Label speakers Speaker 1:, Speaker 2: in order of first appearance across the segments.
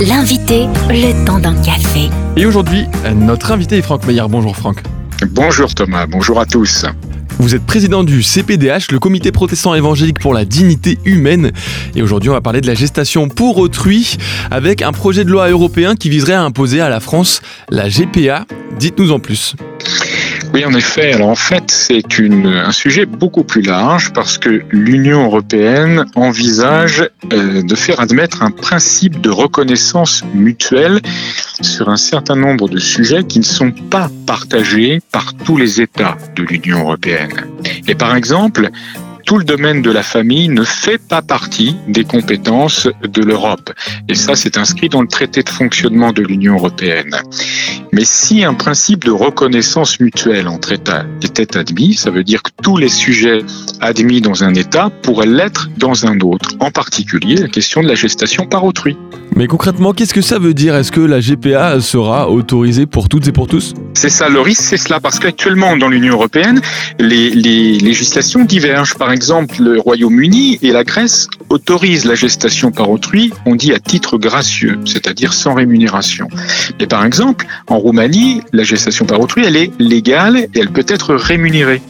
Speaker 1: L'invité, le temps d'un café.
Speaker 2: Et aujourd'hui, notre invité est Franck Meyer. Bonjour Franck.
Speaker 3: Bonjour Thomas, bonjour à tous.
Speaker 2: Vous êtes président du CPDH, le Comité protestant évangélique pour la dignité humaine. Et aujourd'hui, on va parler de la gestation pour autrui avec un projet de loi européen qui viserait à imposer à la France la GPA. Dites-nous en plus.
Speaker 3: Oui, en effet. Alors en fait, c'est un sujet beaucoup plus large parce que l'Union européenne envisage euh, de faire admettre un principe de reconnaissance mutuelle sur un certain nombre de sujets qui ne sont pas partagés par tous les États de l'Union européenne. Et par exemple, tout le domaine de la famille ne fait pas partie des compétences de l'Europe. Et ça, c'est inscrit dans le traité de fonctionnement de l'Union européenne. Mais si un principe de reconnaissance mutuelle entre États était admis, ça veut dire que tous les sujets admis dans un État pourraient l'être dans un autre, en particulier la question de la gestation par autrui.
Speaker 2: Mais concrètement, qu'est-ce que ça veut dire? Est-ce que la GPA sera autorisée pour toutes et pour tous?
Speaker 3: C'est ça, le risque, c'est cela, parce qu'actuellement, dans l'Union européenne, les, les, législations divergent. Par exemple, le Royaume-Uni et la Grèce autorisent la gestation par autrui, on dit à titre gracieux, c'est-à-dire sans rémunération. Mais par exemple, en Roumanie, la gestation par autrui, elle est légale et elle peut être rémunérée.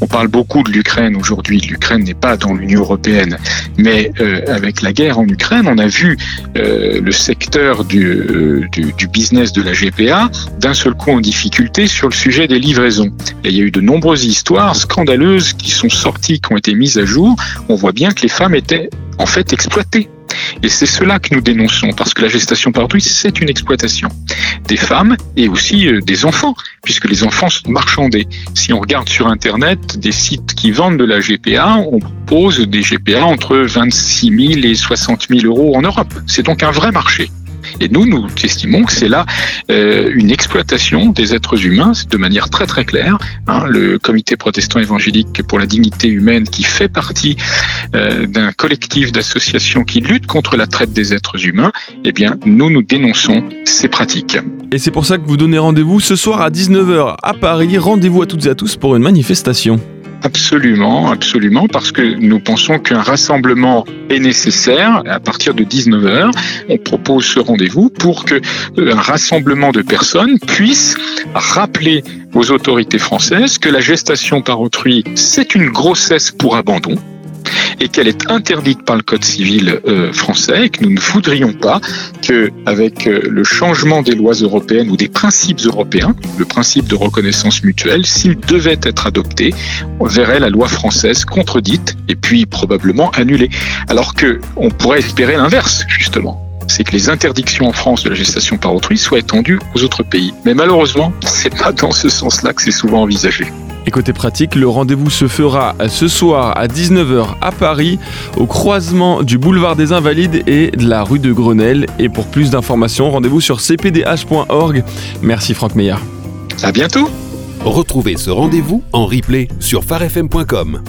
Speaker 3: On parle beaucoup de l'Ukraine aujourd'hui. L'Ukraine n'est pas dans l'Union européenne, mais euh, avec la guerre en Ukraine, on a vu euh, le secteur du, euh, du, du, business de la GPA d'un seul coup en difficulté sur le sujet des livraisons. Et il y a eu de nombreuses histoires scandaleuses qui sont sorties, qui ont été mises à jour. On voit bien que les femmes étaient en fait exploitées et c'est cela que nous dénonçons, parce que la gestation par c'est une exploitation des femmes et aussi euh, des enfants, puisque les enfants sont marchandés. Si on regarde sur Internet des sites qui vendent de la GPA, on propose des GPA entre 26 000 et 60 000 euros en Europe. C'est donc un vrai marché. Et nous, nous estimons que c'est là euh, une exploitation des êtres humains de manière très très claire. Hein, le Comité protestant évangélique pour la dignité humaine, qui fait partie euh, d'un collectif d'associations qui lutte contre la traite des êtres humains, eh bien, nous nous dénonçons ces pratiques.
Speaker 2: Et c'est pour ça que vous donnez rendez-vous ce soir à 19h à Paris. Rendez-vous à toutes et à tous pour une manifestation.
Speaker 3: Absolument, absolument, parce que nous pensons qu'un rassemblement est nécessaire à partir de 19h. On propose ce rendez-vous pour que euh, un rassemblement de personnes puisse rappeler aux autorités françaises que la gestation par autrui, c'est une grossesse pour abandon et qu'elle est interdite par le Code civil euh, français et que nous ne voudrions pas que, avec euh, le changement des lois européennes ou des principes européens, le principe de reconnaissance mutuelle, s'il devait être adopté, on verrait la loi française contredite et puis probablement annulée. Alors que on pourrait espérer l'inverse, justement c'est que les interdictions en France de la gestation par autrui soient étendues aux autres pays. Mais malheureusement, c'est pas dans ce sens-là que c'est souvent envisagé.
Speaker 2: Et côté pratique, le rendez-vous se fera ce soir à 19h à Paris, au croisement du boulevard des Invalides et de la rue de Grenelle. Et pour plus d'informations, rendez-vous sur cpdh.org. Merci Franck Meyer.
Speaker 3: À bientôt.
Speaker 4: Retrouvez ce rendez-vous en replay sur farfm.com.